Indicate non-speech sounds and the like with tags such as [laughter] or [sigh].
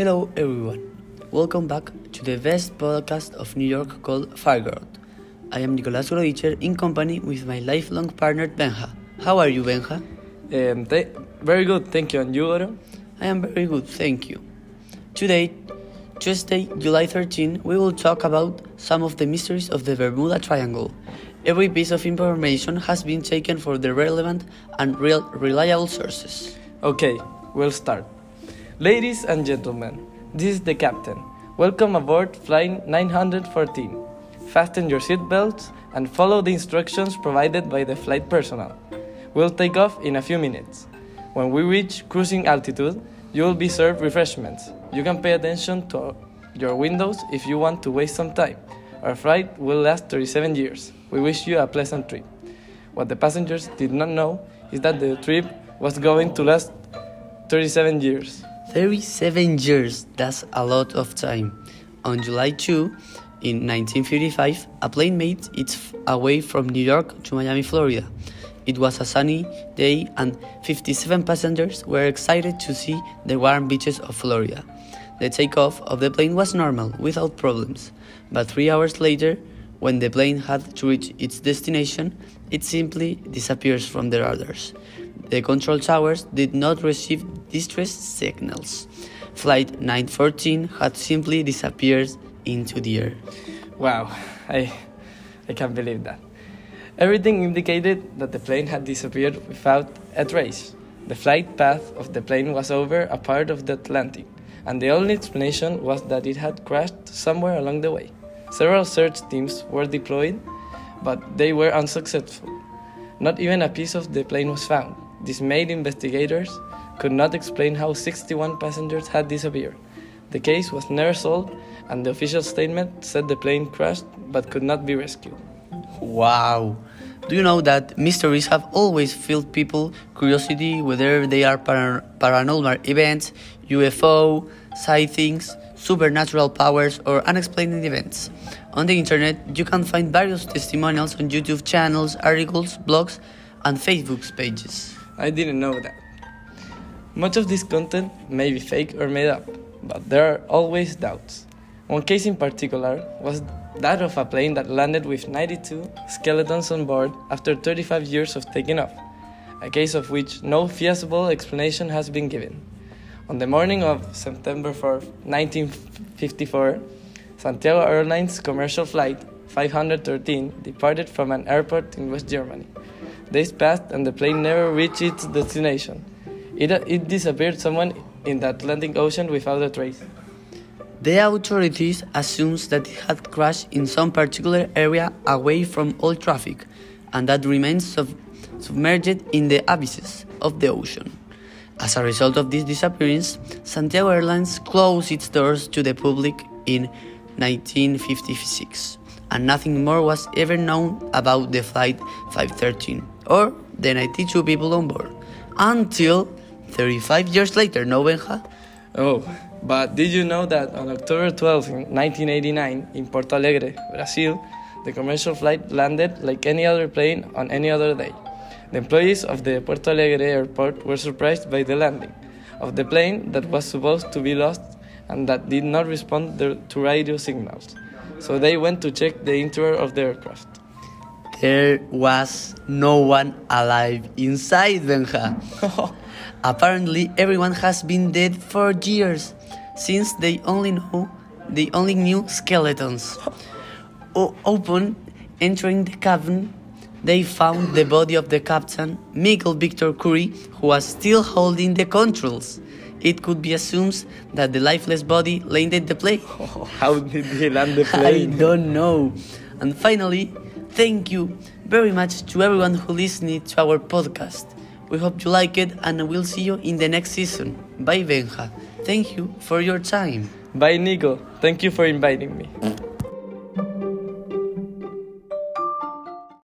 Hello, everyone. Welcome back to the best podcast of New York called Fargirl. I am Nicolas Grodicher in company with my lifelong partner Benja. How are you, Benja? Um, very good, thank you. And you, Oro? I am very good, thank you. Today, Tuesday, July 13, we will talk about some of the mysteries of the Bermuda Triangle. Every piece of information has been taken from the relevant and real reliable sources. Okay, we'll start. Ladies and gentlemen, this is the captain. Welcome aboard Flight 914. Fasten your seatbelts and follow the instructions provided by the flight personnel. We'll take off in a few minutes. When we reach cruising altitude, you will be served refreshments. You can pay attention to your windows if you want to waste some time. Our flight will last 37 years. We wish you a pleasant trip. What the passengers did not know is that the trip was going to last 37 years. 37 years, that's a lot of time. On July 2, in 1955, a plane made its way from New York to Miami, Florida. It was a sunny day, and 57 passengers were excited to see the warm beaches of Florida. The takeoff of the plane was normal, without problems, but three hours later, when the plane had to reach its destination, it simply disappears from the radars. The control towers did not receive distress signals. Flight 914 had simply disappeared into the air. Wow, I, I can't believe that. Everything indicated that the plane had disappeared without a trace. The flight path of the plane was over a part of the Atlantic, and the only explanation was that it had crashed somewhere along the way. Several search teams were deployed, but they were unsuccessful. Not even a piece of the plane was found. Dismayed investigators could not explain how 61 passengers had disappeared. The case was never solved, and the official statement said the plane crashed but could not be rescued. Wow! Do you know that mysteries have always filled people curiosity, whether they are para- paranormal events, UFO, sightings, supernatural powers, or unexplained events? On the internet, you can find various testimonials on YouTube channels, articles, blogs, and Facebook pages. I didn't know that. Much of this content may be fake or made up, but there are always doubts. One case in particular was that of a plane that landed with 92 skeletons on board after 35 years of taking off, a case of which no feasible explanation has been given. On the morning of September 4, 1954, Santiago Airlines commercial flight 513 departed from an airport in West Germany. Days passed and the plane never reached its destination. It, it disappeared somewhere in the Atlantic Ocean without a trace. The authorities assumes that it had crashed in some particular area away from all traffic and that remains sub- submerged in the abysses of the ocean. As a result of this disappearance, Santiago Airlines closed its doors to the public in 1956, and nothing more was ever known about the flight 513 or the 92 people on board until 35 years later, no Benja? Oh, but did you know that on October 12, 1989, in Porto Alegre, Brazil, the commercial flight landed like any other plane on any other day? The employees of the Porto Alegre airport were surprised by the landing of the plane that was supposed to be lost and that did not respond to radio signals. So they went to check the interior of the aircraft. There was no one alive inside, Benja. [laughs] Apparently, everyone has been dead for years, since they only know they only knew skeletons. O- open, entering the cabin, they found the body of the captain, Michael Victor Curry, who was still holding the controls. It could be assumed that the lifeless body landed the plane. [laughs] How did he land the [laughs] plane? I don't know. And finally, thank you very much to everyone who listened to our podcast. We hope you like it and we'll see you in the next season. Bye, Benja. Thank you for your time. Bye, Nico. Thank you for inviting me.